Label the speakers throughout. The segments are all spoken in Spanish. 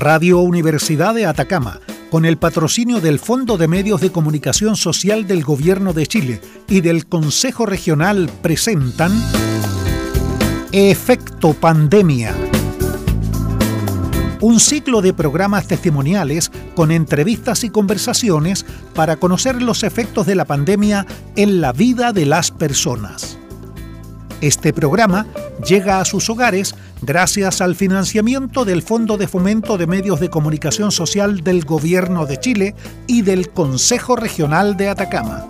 Speaker 1: Radio Universidad de Atacama, con el patrocinio del Fondo de Medios de Comunicación Social del Gobierno de Chile y del Consejo Regional, presentan Efecto Pandemia. Un ciclo de programas testimoniales con entrevistas y conversaciones para conocer los efectos de la pandemia en la vida de las personas. Este programa llega a sus hogares gracias al financiamiento del Fondo de Fomento de Medios de Comunicación Social del Gobierno de Chile y del Consejo Regional de Atacama.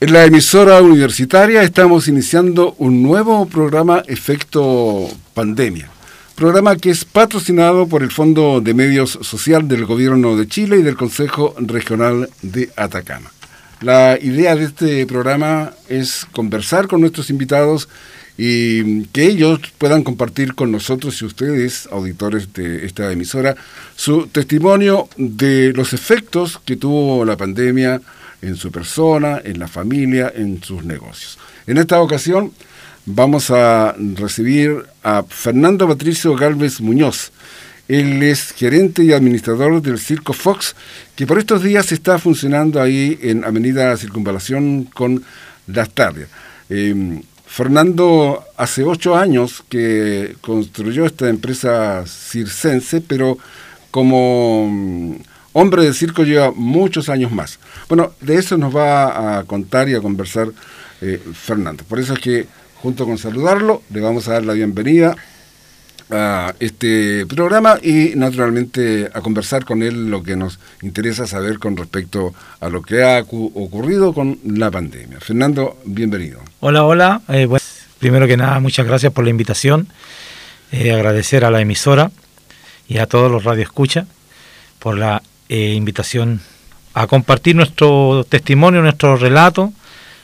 Speaker 2: En la emisora universitaria estamos iniciando un nuevo programa Efecto Pandemia programa que es patrocinado por el Fondo de Medios Social del Gobierno de Chile y del Consejo Regional de Atacama. La idea de este programa es conversar con nuestros invitados y que ellos puedan compartir con nosotros y ustedes, auditores de esta emisora, su testimonio de los efectos que tuvo la pandemia en su persona, en la familia, en sus negocios. En esta ocasión vamos a recibir a Fernando Patricio Galvez Muñoz. Él es gerente y administrador del Circo Fox, que por estos días está funcionando ahí en Avenida Circunvalación con Las Tardes. Em, Fernando hace ocho años que construyó esta empresa circense, pero como mm, hombre de circo lleva muchos años más. Bueno, de eso nos va a contar y a conversar eh, Fernando. Por eso es que junto con saludarlo, le vamos a dar la bienvenida a este programa y naturalmente a conversar con él lo que nos interesa saber con respecto a lo que ha ocurrido con la pandemia. Fernando, bienvenido.
Speaker 3: Hola, hola. Eh, primero que nada, muchas gracias por la invitación. Eh, agradecer a la emisora y a todos los radioescuchas por la eh, invitación a compartir nuestro testimonio, nuestro relato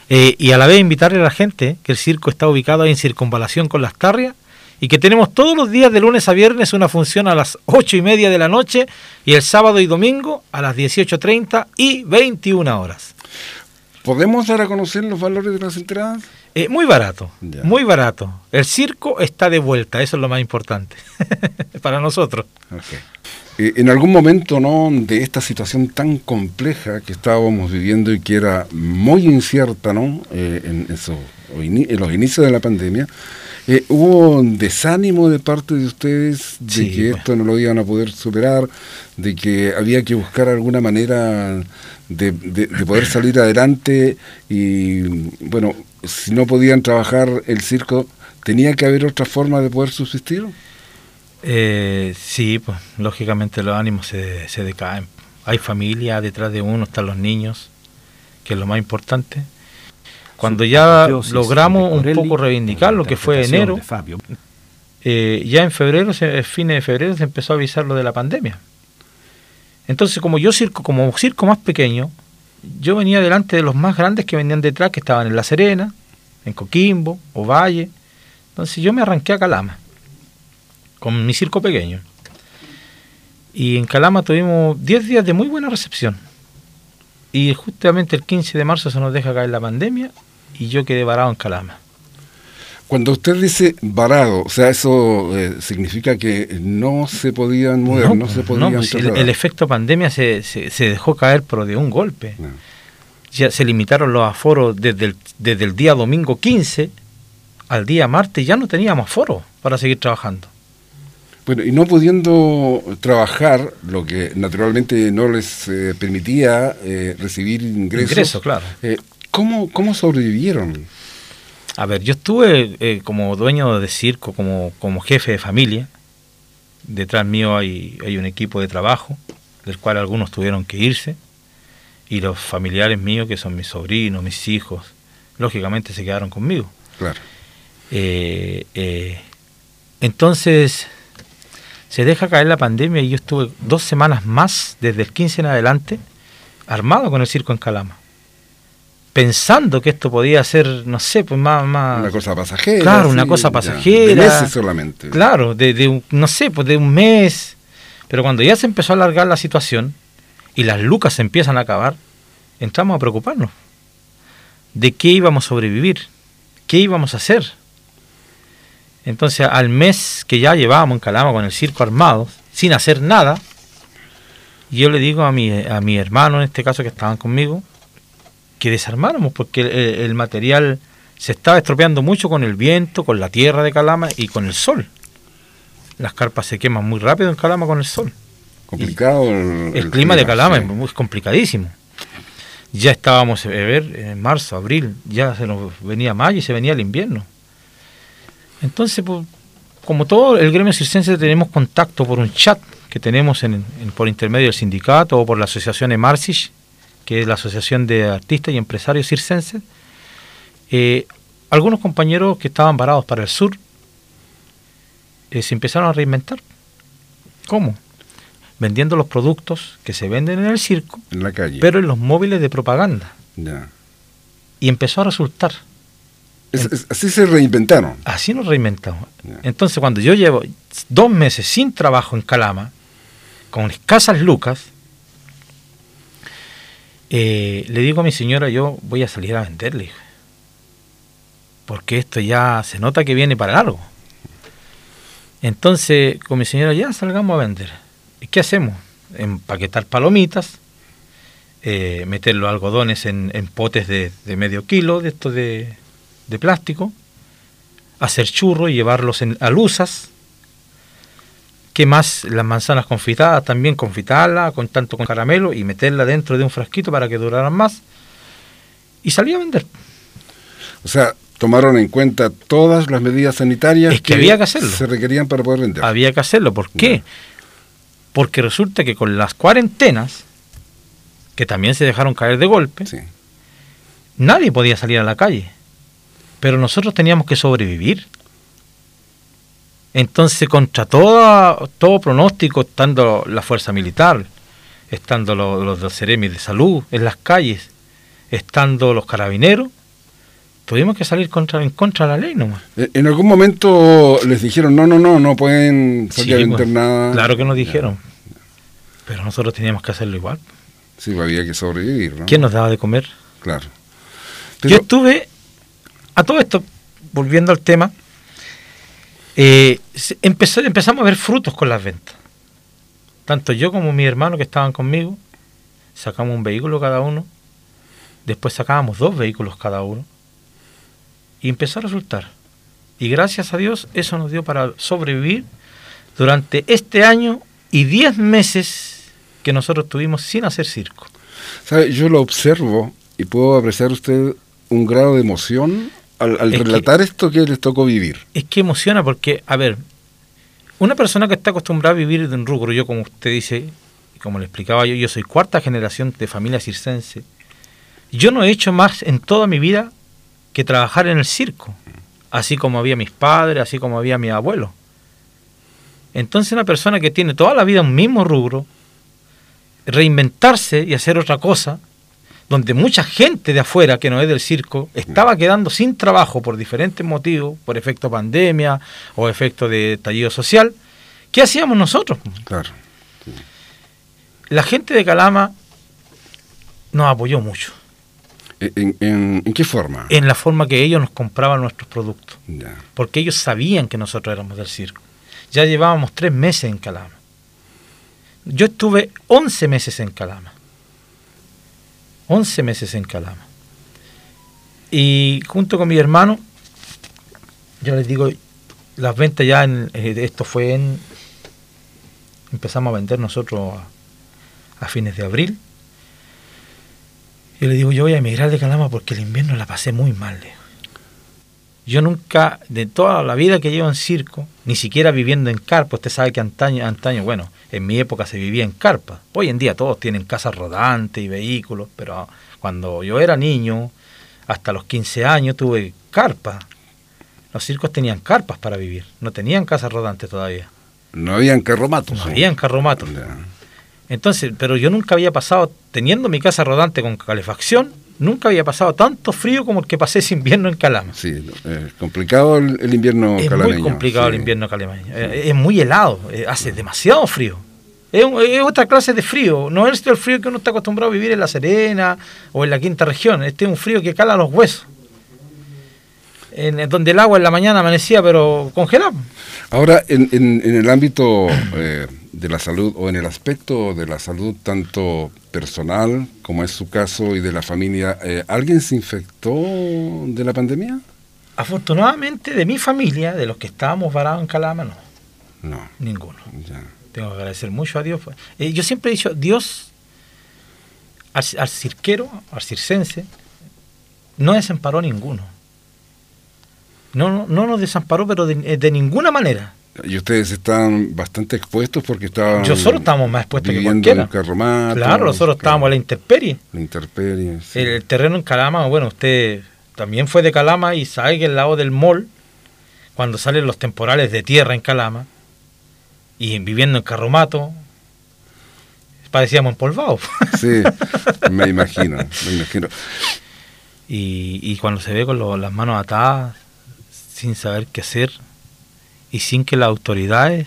Speaker 3: eh, y a la vez invitarle a la gente que el circo está ubicado en circunvalación con las carrias y que tenemos todos los días de lunes a viernes una función a las ocho y media de la noche y el sábado y domingo a las 18.30 y 21 horas.
Speaker 2: ¿Podemos dar a conocer los valores de las entradas?
Speaker 3: Eh, muy barato, muy barato. El circo está de vuelta, eso es lo más importante para nosotros.
Speaker 2: Eh, en algún momento ¿no? de esta situación tan compleja que estábamos viviendo y que era muy incierta ¿no? Eh, en, en, los inicios de la pandemia, eh, ¿hubo un desánimo de parte de ustedes de que pues. esto no lo iban a poder superar, de que había que buscar alguna manera de, de poder salir adelante y, bueno, si no podían trabajar el circo, ¿tenía que haber otra forma de poder subsistir?
Speaker 3: Eh, sí, pues lógicamente los ánimos se, se decaen. Hay familia detrás de uno, están los niños, que es lo más importante. Cuando ya logramos un poco reivindicar lo que fue enero, eh, ya en febrero, fines de febrero, se empezó a avisar lo de la pandemia. Entonces, como yo circo, como circo más pequeño, yo venía delante de los más grandes que venían detrás, que estaban en La Serena, en Coquimbo, Ovalle. Entonces yo me arranqué a Calama con mi circo pequeño. Y en Calama tuvimos 10 días de muy buena recepción. Y justamente el 15 de marzo se nos deja caer la pandemia y yo quedé varado en Calama.
Speaker 2: Cuando usted dice varado, o sea, eso eh, significa que no se podían mover, no, se podían no, pues
Speaker 3: el, efecto pandemia se, se, dejó caer, pero de un golpe. Ya se limitaron los aforos desde el, desde el día domingo 15 al día martes, ya no teníamos aforo para seguir trabajando.
Speaker 2: Bueno, y no pudiendo trabajar, lo que naturalmente no les eh, permitía eh, recibir ingresos.
Speaker 3: Ingresos, claro.
Speaker 2: Eh, ¿cómo, ¿Cómo sobrevivieron?
Speaker 3: A ver, yo estuve como dueño de circo, como, como jefe de familia. Detrás mío hay, hay un equipo de trabajo, del cual algunos tuvieron que irse. Y los familiares míos, que son mis sobrinos, mis hijos, lógicamente se quedaron conmigo.
Speaker 2: Claro.
Speaker 3: entonces, se deja caer la pandemia y yo estuve dos semanas más, desde el 15 en adelante, armado con el circo en Calama. Pensando que esto podía ser, no sé, pues más... más
Speaker 2: una cosa pasajera.
Speaker 3: Claro, una cosa pasajera. de
Speaker 2: meses solamente.
Speaker 3: Claro, de, un, no sé, pues de un mes. Pero cuando ya se empezó a alargar la situación y las lucas se empiezan a acabar, entramos a preocuparnos. ¿De qué íbamos a sobrevivir? ¿Qué íbamos a hacer? Entonces, al mes que ya llevábamos en Calama con el circo armado, sin hacer nada, yo le digo a mi, a mi hermano, en este caso que estaban conmigo, que desarmáramos, porque el, material se estaba estropeando mucho con el viento, con la tierra de Calama y con el sol. Las carpas se queman muy rápido en Calama con el sol.
Speaker 2: Complicado.
Speaker 3: El, clima, de Calama es complicadísimo. Ya estábamos a ver en marzo, abril, ya se nos venía mayo y se venía el invierno. Entonces, pues, como todo el gremio circense tenemos contacto por un chat que tenemos en, por intermedio del sindicato o por la asociación EMARCIS, que es la Asociación de Artistas y Empresarios Circenses, eh, algunos compañeros que estaban varados para el sur eh, se empezaron a reinventar. ¿Cómo? Vendiendo los productos que se venden en el circo,
Speaker 2: en la calle.
Speaker 3: pero en los móviles de propaganda. Y empezó a resultar
Speaker 2: así se reinventaron.
Speaker 3: Así nos reinventamos. Entonces, cuando yo llevo dos meses sin trabajo en Calama, con escasas lucas, eh, le digo a mi señora, yo voy a salir a venderle. Porque esto ya se nota que viene para algo. Entonces, con mi señora, ya salgamos a vender. ¿Y qué hacemos? Empaquetar palomitas, eh, meter los algodones en, potes de, de, medio kilo, de esto de de plástico, hacer churros y llevarlos en, a luzas. ¿Qué más? Las manzanas confitadas, también confitarlas con tanto con caramelo y meterla dentro de un frasquito para que duraran más. Y salí a vender.
Speaker 2: O sea, tomaron en cuenta todas las medidas sanitarias
Speaker 3: que, había que hacerlo.
Speaker 2: se requerían para poder vender.
Speaker 3: Había que hacerlo. ¿Por qué? Porque resulta que con las cuarentenas, que también se dejaron caer de golpe, nadie podía salir a la calle pero nosotros teníamos que sobrevivir. Entonces, contra todo, todo pronóstico, estando la fuerza militar, estando los, los de Salud en las calles, estando los carabineros, tuvimos que salir contra, en contra de la ley nomás.
Speaker 2: Eh, ¿En algún momento les dijeron, no, no, no, no pueden salir
Speaker 3: pues,
Speaker 2: nada?
Speaker 3: Claro que nos dijeron, pero nosotros teníamos que hacerlo igual.
Speaker 2: Sí, pues, había que sobrevivir, ¿no?
Speaker 3: ¿Quién nos daba de comer?
Speaker 2: Claro.
Speaker 3: Yo estuve a todo esto, volviendo al tema, eh, empezamos a ver frutos con las ventas. Tanto yo como mi hermano que estaban conmigo, sacamos un vehículo cada uno, después sacábamos dos vehículos cada uno, y empezó a resultar. Y gracias a Dios eso nos dio para sobrevivir durante este año y diez meses que nosotros tuvimos sin hacer circo.
Speaker 2: Yo lo observo y puedo apreciar usted un grado de emoción al, relatar esto que les tocó vivir.
Speaker 3: Es que emociona porque, a ver, una persona que está acostumbrada a vivir de un rubro, yo como usted dice, como le explicaba yo, yo soy cuarta generación de familia circense, yo no he hecho más en toda mi vida que trabajar en el circo, así como había mis padres, así como había mi abuelo. Entonces una persona que tiene toda la vida un mismo rubro, reinventarse y hacer otra cosa, donde mucha gente de afuera que no es del circo estaba quedando sin trabajo por diferentes motivos, por efecto pandemia o efecto de estallido social, ¿qué hacíamos nosotros?
Speaker 2: Claro.
Speaker 3: La gente de Calama nos apoyó mucho.
Speaker 2: ¿En, qué forma?
Speaker 3: En la forma que ellos nos compraban nuestros productos. Porque ellos sabían que nosotros éramos del circo. Ya llevábamos tres meses en Calama. Yo estuve 11 meses en Calama 11 meses en Calama. Y junto con mi hermano, yo les digo, las ventas ya, eh, esto fue en, empezamos a vender nosotros a, fines de abril. Y le digo, yo voy a emigrar de Calama porque el invierno la pasé muy mal. Yo nunca, de toda la vida que llevo en circo, ni siquiera viviendo en carpa, usted sabe que antaño, antaño, bueno, en mi época se vivía en carpa. Hoy en día todos tienen casas rodantes y vehículos, pero cuando yo era niño, hasta los 15 años, tuve carpa. Los circos tenían carpas para vivir, no tenían casas rodantes todavía.
Speaker 2: No habían carromatos.
Speaker 3: No habían carromatos. Entonces, pero yo nunca había pasado, teniendo mi casa rodante con calefacción, nunca había pasado tanto frío como el que pasé ese invierno en Calama.
Speaker 2: Sí, es complicado el, invierno
Speaker 3: es
Speaker 2: calameño.
Speaker 3: Es muy complicado el invierno calameño. Eh, es muy helado, eh, hace demasiado frío. Es, otra clase de frío, no es el frío que uno está acostumbrado a vivir en La Serena o en la quinta región. Este es un frío que cala los huesos. En, donde el agua en la mañana amanecía pero congelado.
Speaker 2: Ahora, en, en, el ámbito eh, de la salud o en el aspecto de la salud tanto personal como es su caso y de la familia, eh, ¿alguien se infectó de la pandemia?
Speaker 3: Afortunadamente de mi familia, de los que estábamos varados en Calama, no.
Speaker 2: No.
Speaker 3: Ninguno. Tengo que agradecer mucho a Dios. Eh, yo siempre he dicho, Dios al, al cirquero, al circense, no desamparó ninguno. No, no, no nos desamparó, pero de, ninguna manera.
Speaker 2: Y ustedes están bastante expuestos porque estaban.
Speaker 3: Nosotros estábamos más expuestos que cualquiera. claro, nosotros estábamos a la intemperie.
Speaker 2: La intemperie.
Speaker 3: El, terreno en Calama, bueno, usted también fue de Calama y sabe que el lado del mall, cuando salen los temporales de tierra en Calama, y viviendo en Carromato, parecíamos empolvados.
Speaker 2: Sí, me imagino, me imagino.
Speaker 3: Y, y cuando se ve con las manos atadas, sin saber qué hacer y sin que las autoridades,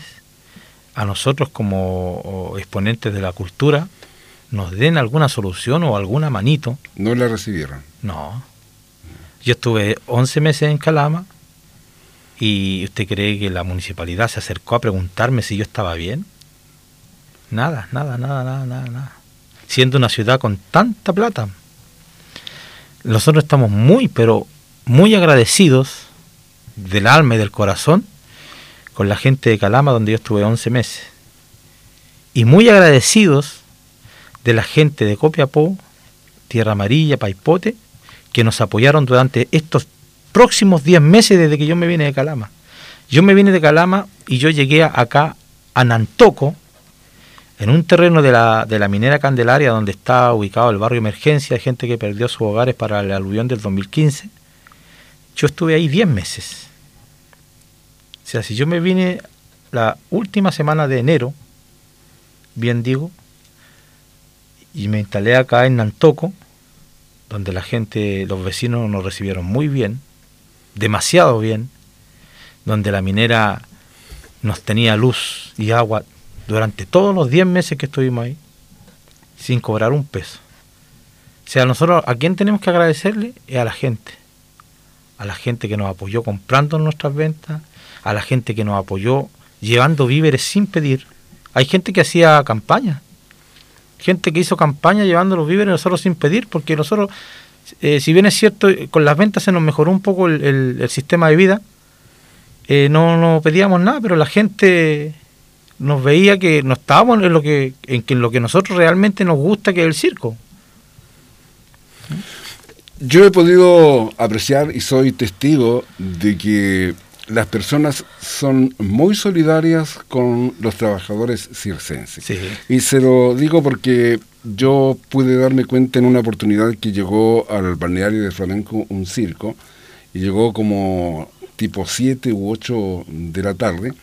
Speaker 3: a nosotros como exponentes de la cultura, nos den alguna solución o alguna manito.
Speaker 2: ¿No la recibieron?
Speaker 3: No. Yo estuve 11 meses en Calama y usted cree que la municipalidad se acercó a preguntarme si yo estaba bien. Nada, nada, nada, nada, nada, nada. Siendo una ciudad con tanta plata. Nosotros estamos muy, pero muy agradecidos del alma y del corazón con la gente de Calama, donde yo estuve 11 meses. Y muy agradecidos de la gente de Copiapó, Tierra Amarilla, Paipote, que nos apoyaron durante estos próximos 10 meses desde que yo me vine de Calama. Yo me vine de Calama y yo llegué acá a Nantoco, en un terreno de la, de la minera Candelaria, donde está ubicado el barrio Emergencia, de gente que perdió sus hogares para el aluvión del 2015. Yo estuve ahí 10 meses. O sea, si yo me vine la última semana de enero, bien digo, y me instalé acá en Nantoco, donde la gente, los vecinos nos recibieron muy bien, demasiado bien, donde la minera nos tenía luz y agua durante todos los 10 meses que estuvimos ahí, sin cobrar un peso. O sea, nosotros a quién tenemos que agradecerle es a la gente, a la gente que nos apoyó comprando nuestras ventas, a la gente que nos apoyó llevando víveres sin pedir. Hay gente que hacía campaña, gente que hizo campaña llevando los víveres nosotros sin pedir, porque nosotros, eh, si bien es cierto, con las ventas se nos mejoró un poco el, sistema de vida, eh, no, no pedíamos nada, pero la gente nos veía que no estábamos en lo que, en lo que nosotros realmente nos gusta, que es el circo.
Speaker 2: Yo he podido apreciar y soy testigo de que las personas son muy solidarias con los trabajadores circenses. Y se lo digo porque yo pude darme cuenta en una oportunidad que llegó al balneario de Flamenco un circo, y llegó como tipo 7 u 8 de la tarde,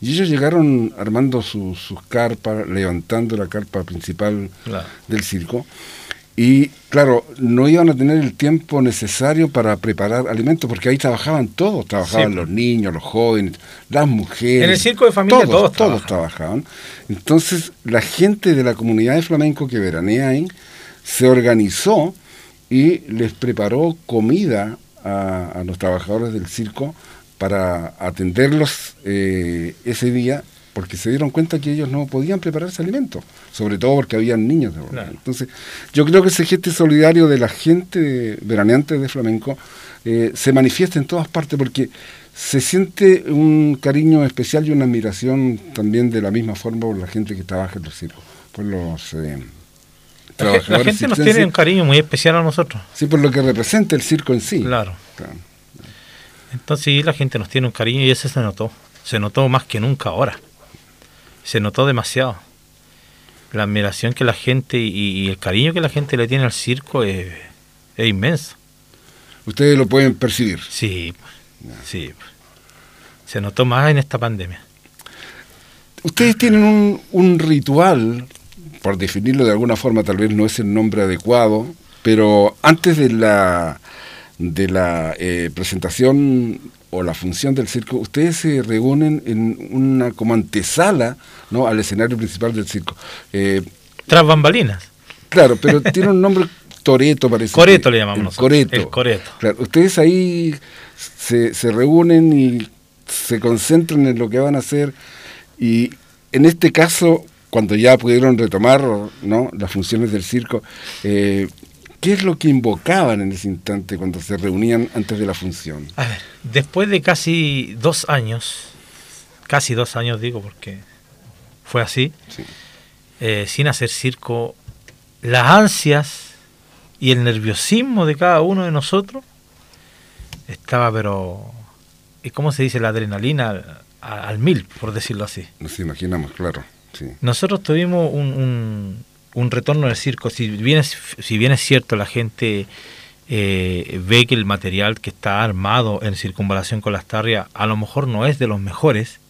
Speaker 2: y ellos llegaron armando sus carpas, levantando la carpa principal del circo, y claro, no iban a tener el tiempo necesario para preparar alimentos, porque ahí trabajaban todos, trabajaban los niños, los jóvenes, las mujeres.
Speaker 3: En el circo de familia todos,
Speaker 2: todos, trabajaban. Entonces, la gente de la comunidad de flamenco que veranea ahí se organizó y les preparó comida a, los trabajadores del circo para atenderlos eh, ese día porque se dieron cuenta que ellos no podían prepararse alimentos, sobre todo porque habían niños. De Entonces, yo creo que ese gesto solidario de la gente veraneante de flamenco eh, se manifiesta en todas partes porque se siente un cariño especial y una admiración también de la misma forma por la gente que trabaja en los circos, por los eh.
Speaker 3: La gente nos tiene un cariño muy especial a nosotros.
Speaker 2: Sí, por lo que representa el circo en sí.
Speaker 3: Claro. Entonces sí, la gente nos tiene un cariño y eso se notó. Se notó más que nunca ahora se notó demasiado. La admiración que la gente y, el cariño que la gente le tiene al circo es, inmenso.
Speaker 2: ¿Ustedes lo pueden percibir?
Speaker 3: Sí, sí. Se notó más en esta pandemia.
Speaker 2: Ustedes tienen un, un ritual, por definirlo de alguna forma, tal vez no es el nombre adecuado, pero antes de la, de la eh, presentación o la función del circo, ustedes se reúnen en una como antesala ¿no? al escenario principal del circo.
Speaker 3: Eh, Tras bambalinas.
Speaker 2: Claro, pero tiene un nombre Toreto parece.
Speaker 3: Coreto le llamamos
Speaker 2: Coreto.
Speaker 3: El Coreto.
Speaker 2: Claro, ustedes ahí se, se reúnen y se concentran en lo que van a hacer y en este caso, cuando ya pudieron retomar ¿no? las funciones del circo, eh, ¿qué es lo que invocaban en ese instante cuando se reunían antes de la función?
Speaker 3: A ver, después de casi dos años, casi dos años digo porque fue así, eh, sin hacer circo, las ansias y el nerviosismo de cada uno de nosotros estaba pero ¿y cómo se dice? La adrenalina al, mil, por decirlo así.
Speaker 2: Nos imaginamos, claro.
Speaker 3: Nosotros tuvimos un, un, retorno del circo. Si bien es, cierto, la gente eh, ve que el material que está armado en circunvalación con las tarrias a lo mejor no es de los mejores,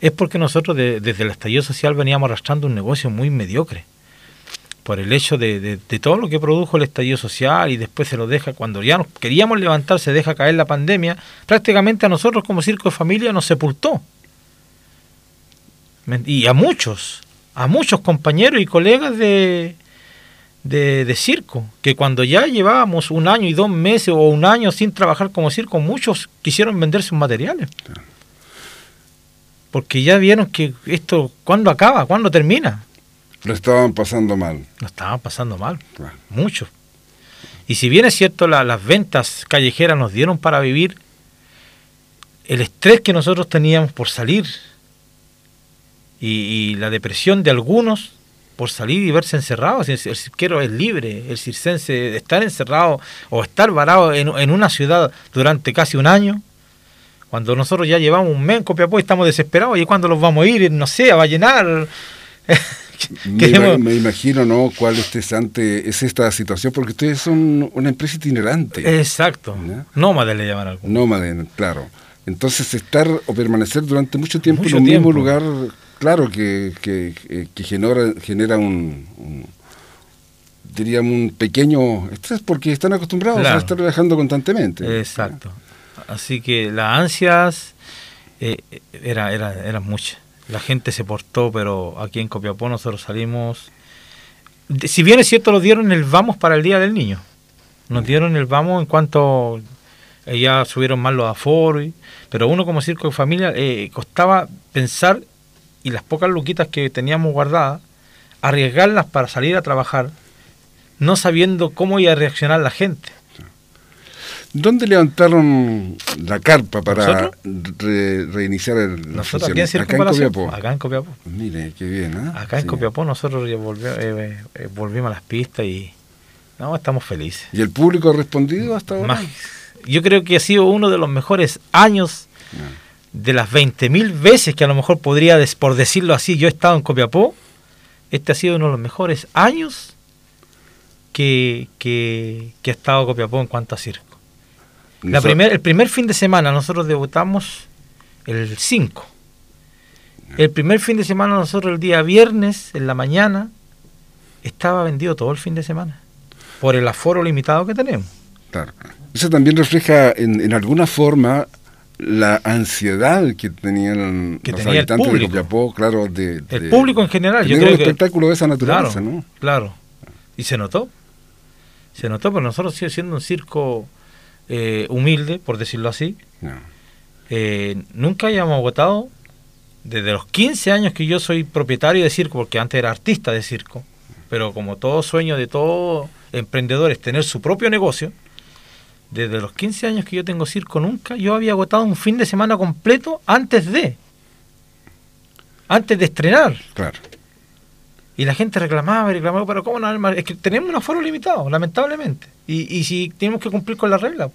Speaker 3: es porque nosotros desde el estallido social veníamos arrastrando un negocio muy mediocre por el hecho de, todo lo que produjo el estallido social y después se lo deja, cuando ya nos queríamos levantar, se deja caer la pandemia, prácticamente a nosotros como Circo de Familia nos sepultó. Y a muchos, a muchos compañeros y colegas de, de, circo, que cuando ya llevábamos un año y dos meses o un año sin trabajar como circo, muchos quisieron vender sus materiales. Porque ya vieron que esto, ¿cuándo acaba? ¿Cuándo termina?
Speaker 2: Lo estaban pasando mal.
Speaker 3: Lo estaban pasando mal, mucho. Y si bien es cierto, las ventas callejeras nos dieron para vivir, el estrés que nosotros teníamos por salir y, la depresión de algunos por salir y verse encerrados. El, cirquero es libre, el circense, estar encerrado o estar varado en, en, una ciudad durante casi un año, cuando nosotros ya llevamos un mes en Copiapó y estamos desesperados, ¿y cuando los vamos a ir? No sé, a llenar
Speaker 2: me, imagino, ¿no? ¿Cuál ante es esta situación? Porque ustedes son una empresa itinerante.
Speaker 3: Exacto. Nómade le llaman algo.
Speaker 2: Nómade, claro. Entonces, estar o permanecer durante mucho tiempo en un mismo lugar, claro que, genera, genera un, diríamos, un pequeño estrés porque están acostumbrados a estar viajando constantemente.
Speaker 3: Exacto. Así que las ansias eh, era, era, eran muchas la gente se portó, pero aquí en Copiapó nosotros salimos... Si bien es cierto, nos dieron el vamos para el Día del Niño. Nos mm. dieron el vamos en cuanto eh, ya subieron más los aforos, pero uno como circo de familia eh, costaba pensar y las pocas luquitas que teníamos guardadas, arriesgarlas para salir a trabajar, no sabiendo cómo iba a reaccionar la gente.
Speaker 2: ¿Dónde levantaron la carpa para reiniciar el,
Speaker 3: nosotros aquí en acá en Copiapó. Acá en Copiapó.
Speaker 2: Mire, qué bien. ¿eh?
Speaker 3: Acá en Copiapó nosotros ya eh, eh, volvimos a las pistas y no, estamos felices.
Speaker 2: ¿Y el público ha respondido hasta ahora?
Speaker 3: yo creo que ha sido uno de los mejores años de las 20.000 veces que a lo mejor podría, por decirlo así, yo he estado en Copiapó. Este ha sido uno de los mejores años que, que, que ha estado Copiapó en cuanto a circo. La primer, el primer fin de semana nosotros debutamos el 5. El primer fin de semana nosotros el día viernes, en la mañana, estaba vendido todo el fin de semana. Por el aforo limitado que tenemos.
Speaker 2: Claro. Eso también refleja en, alguna forma la ansiedad que tenían
Speaker 3: los habitantes de
Speaker 2: Copiapó, claro, de,
Speaker 3: el público en general. Yo
Speaker 2: creo un espectáculo de esa naturaleza,
Speaker 3: claro,
Speaker 2: ¿no?
Speaker 3: Claro. Y se notó. Se notó, pero nosotros sigue siendo un circo eh, humilde, por decirlo así. Eh, nunca hayamos agotado, desde los 15 años que yo soy propietario de circo, porque antes era artista de circo, pero como todo sueño de todo emprendedor es tener su propio negocio, desde los 15 años que yo tengo circo, nunca yo había agotado un fin de semana completo antes de. Antes de estrenar.
Speaker 2: Claro.
Speaker 3: Y la gente reclamaba y reclamaba, pero ¿cómo no? Es que tenemos un aforo limitado, lamentablemente. Y, y si tenemos que cumplir con la regla.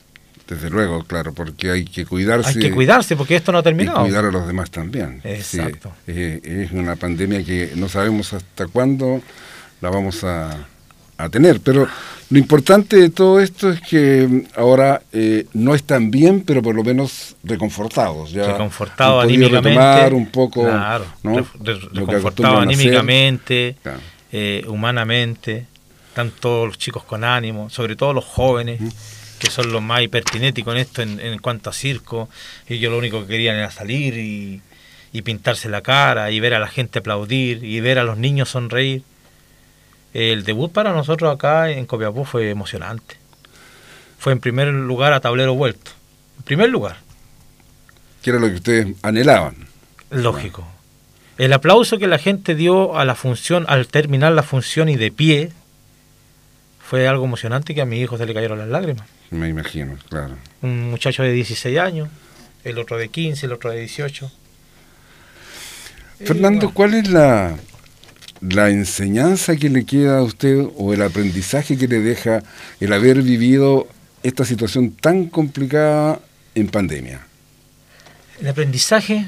Speaker 2: Desde luego, claro, porque hay que cuidarse.
Speaker 3: Hay que cuidarse porque esto no ha terminado.
Speaker 2: Y cuidar a los demás también.
Speaker 3: Exacto.
Speaker 2: Eh, es una pandemia que no sabemos hasta cuándo la vamos a, a tener. Pero lo importante de todo esto es que ahora eh, no están bien, pero por lo menos reconfortados. Ya
Speaker 3: reconfortados anímicamente.
Speaker 2: un poco.
Speaker 3: Claro, reconfortados anímicamente, eh, humanamente. Están todos los chicos con ánimo, sobre todo los jóvenes. que son los más hipertinéticos en esto en, cuanto a circo. Ellos lo único que querían era salir y, y pintarse la cara y ver a la gente aplaudir y ver a los niños sonreír. El debut para nosotros acá en Copiapó fue emocionante. Fue en primer lugar a tablero vuelto. En primer lugar.
Speaker 2: Que era lo que ustedes anhelaban.
Speaker 3: Lógico. El aplauso que la gente dio a la función, al terminar la función y de pie, fue algo emocionante que a mi hijo se le cayeron las lágrimas.
Speaker 2: Me imagino, claro.
Speaker 3: Un muchacho de 16 años, el otro de 15, el otro de 18.
Speaker 2: Fernando, ¿cuál es la, la enseñanza que le queda a usted o el aprendizaje que le deja el haber vivido esta situación tan complicada en pandemia?
Speaker 3: El aprendizaje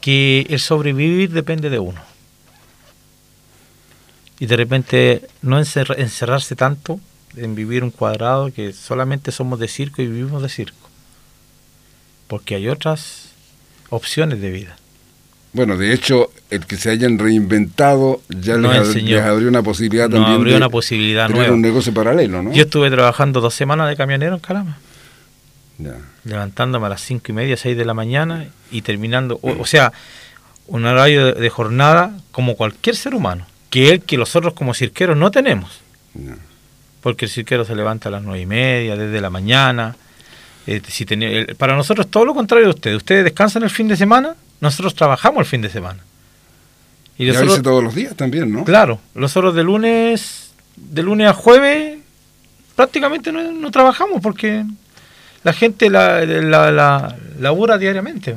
Speaker 3: que el sobrevivir depende de uno. Y de repente no encerrarse tanto en vivir un cuadrado que solamente somos de circo y vivimos de circo. Porque hay otras opciones de vida.
Speaker 2: Bueno, de hecho, el que se hayan reinventado ya les, abrió una posibilidad también
Speaker 3: abrió una posibilidad
Speaker 2: un negocio paralelo, ¿no?
Speaker 3: Yo estuve trabajando dos semanas de camionero en Calama. Levantándome a las cinco y media, seis de la mañana y terminando, o, sea, un horario de, jornada como cualquier ser humano, que el que nosotros como cirqueros no tenemos porque el cirquero se levanta a las nueve y media, desde la mañana. Eh, si para nosotros todo lo contrario de ustedes. Ustedes descansan el fin de semana, nosotros trabajamos el fin de semana.
Speaker 2: Y, a veces todos los días también, ¿no?
Speaker 3: Claro, nosotros de lunes, de lunes a jueves prácticamente no, trabajamos porque la gente la, la, labura diariamente.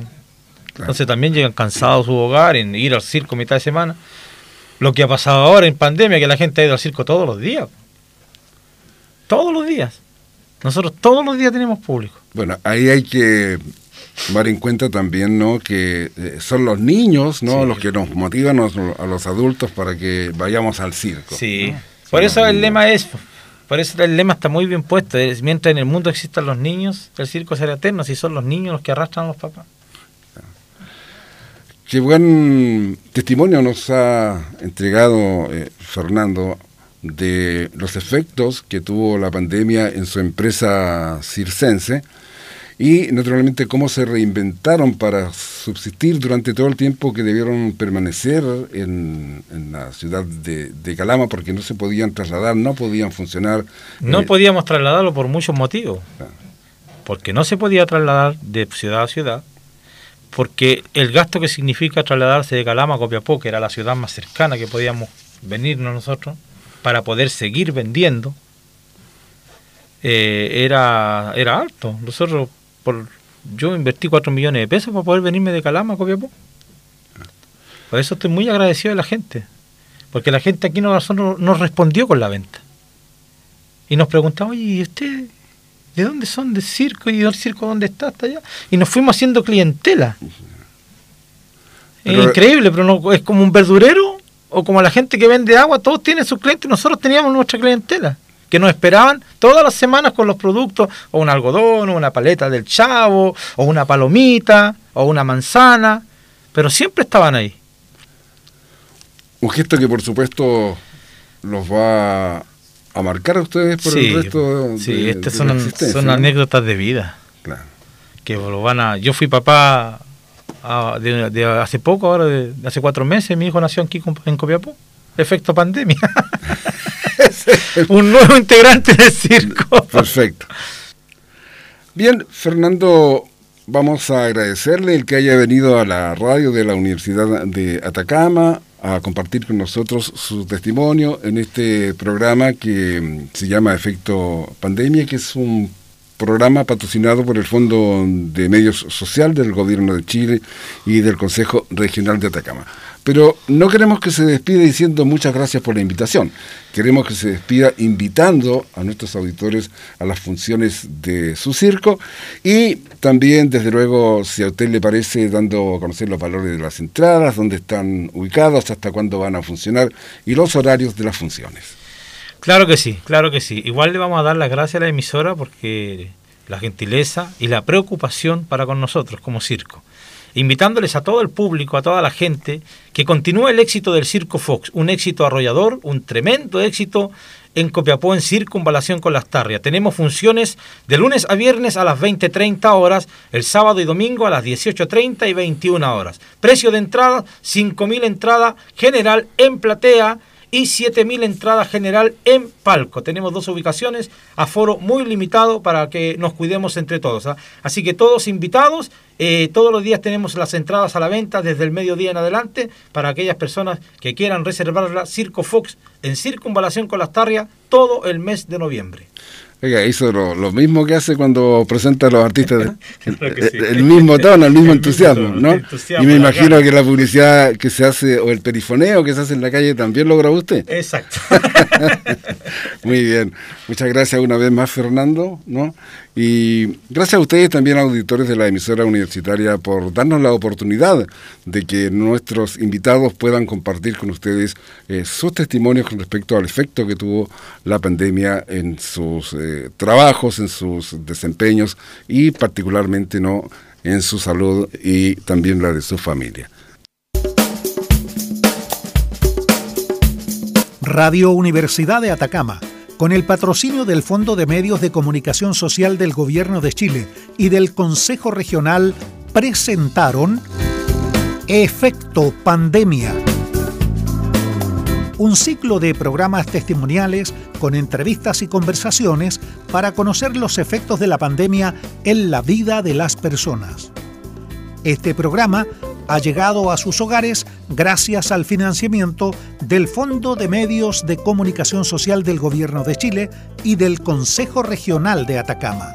Speaker 3: Entonces también llegan cansados a su hogar en ir al circo mitad de semana. Lo que ha pasado ahora en pandemia, que la gente ha ido al circo todos los días. Todos los días. Nosotros todos los días tenemos público.
Speaker 2: Bueno, ahí hay que tomar en cuenta también ¿no? que eh, son los niños ¿no? los que nos motivan a los adultos para que vayamos al circo.
Speaker 3: Sí, por eso el lema es, por eso el lema está muy bien puesto, es, mientras en el mundo existan los niños, el circo será eterno, si son los niños los que arrastran a los papás.
Speaker 2: Qué buen testimonio nos ha entregado eh, Fernando de los efectos que tuvo la pandemia en su empresa circense y naturalmente cómo se reinventaron para subsistir durante todo el tiempo que debieron permanecer en, la ciudad de, Calama porque no se podían trasladar, no podían funcionar.
Speaker 3: No eh, podíamos trasladarlo por muchos motivos. Porque no se podía trasladar de ciudad a ciudad, porque el gasto que significa trasladarse de Calama a Copiapó, que era la ciudad más cercana que podíamos venirnos nosotros, para poder seguir vendiendo eh, era, era alto. Nosotros, por, yo invertí 4 millones de pesos para poder venirme de Calama a Copiapó. Por eso estoy muy agradecido de la gente. Porque la gente aquí nos, nos respondió con la venta. Y nos preguntaba, oye, ¿y usted de dónde son? ¿De circo? ¿Y el circo dónde está? Hasta allá. Y nos fuimos haciendo clientela. es increíble, pero no, es como un verdurero o como la gente que vende agua, todos tienen sus clientes, nosotros teníamos nuestra clientela, que nos esperaban todas las semanas con los productos, o un algodón, o una paleta del chavo, o una palomita, o una manzana, pero siempre estaban ahí.
Speaker 2: Un gesto que por supuesto los va a marcar a ustedes por el resto
Speaker 3: de, Sí, estas son, anécdotas de vida. Claro. Que lo van a... Yo fui papá Ah, de, hace poco, ahora de, hace cuatro meses, mi hijo nació aquí en Copiapó. Efecto pandemia. Un nuevo integrante del circo.
Speaker 2: Perfecto. Bien, Fernando, vamos a agradecerle el que haya venido a la radio de la Universidad de Atacama a compartir con nosotros su testimonio en este programa que se llama Efecto Pandemia, que es un programa patrocinado por el Fondo de Medios Social del Gobierno de Chile y del Consejo Regional de Atacama. Pero no queremos que se despida diciendo muchas gracias por la invitación. Queremos que se despida invitando a nuestros auditores a las funciones de su circo y también, desde luego, si a usted le parece, dando a conocer los valores de las entradas, dónde están ubicados, hasta cuándo van a funcionar y los horarios de las funciones.
Speaker 3: Claro que sí, claro que sí. Igual le vamos a dar las gracias a la emisora porque la gentileza y la preocupación para con nosotros como circo. Invitándoles a todo el público, a toda la gente, que continúe el éxito del Circo Fox, un éxito arrollador, un tremendo éxito en Copiapó en circunvalación con las Tarrias. Tenemos funciones de lunes a viernes a las 20.30 horas, el sábado y domingo a las 18.30 y 21 horas. Precio de entrada, 5.000 entrada general en platea y 7.000 entradas general en palco. Tenemos dos ubicaciones, aforo muy limitado para que nos cuidemos entre todos. ¿ah? Así que todos invitados, eh, todos los días tenemos las entradas a la venta desde el mediodía en adelante para aquellas personas que quieran reservarla. Circo Fox en Circunvalación con las Tarrias todo el mes de noviembre.
Speaker 2: Oiga, hizo lo, mismo que hace cuando presenta a los artistas, el, mismo tono, el mismo entusiasmo, ¿no? y me imagino que la publicidad que se hace, o el perifoneo que se hace en la calle, también lo grabó usted.
Speaker 3: Exacto.
Speaker 2: Muy bien. Muchas gracias una vez más, Fernando, ¿no? Y gracias a ustedes también, auditores de la emisora universitaria, por darnos la oportunidad de que nuestros invitados puedan compartir con ustedes eh, sus testimonios con respecto al efecto que tuvo la pandemia en sus eh, trabajos, en sus desempeños y particularmente no en su salud y también la de su familia.
Speaker 1: Radio Universidad de Atacama con el patrocinio del Fondo de Medios de Comunicación Social del Gobierno de Chile y del Consejo Regional, presentaron Efecto Pandemia. Un ciclo de programas testimoniales con entrevistas y conversaciones para conocer los efectos de la pandemia en la vida de las personas. Este programa ha llegado a sus hogares gracias al financiamiento del Fondo de Medios de Comunicación Social del Gobierno de Chile y del Consejo Regional de Atacama.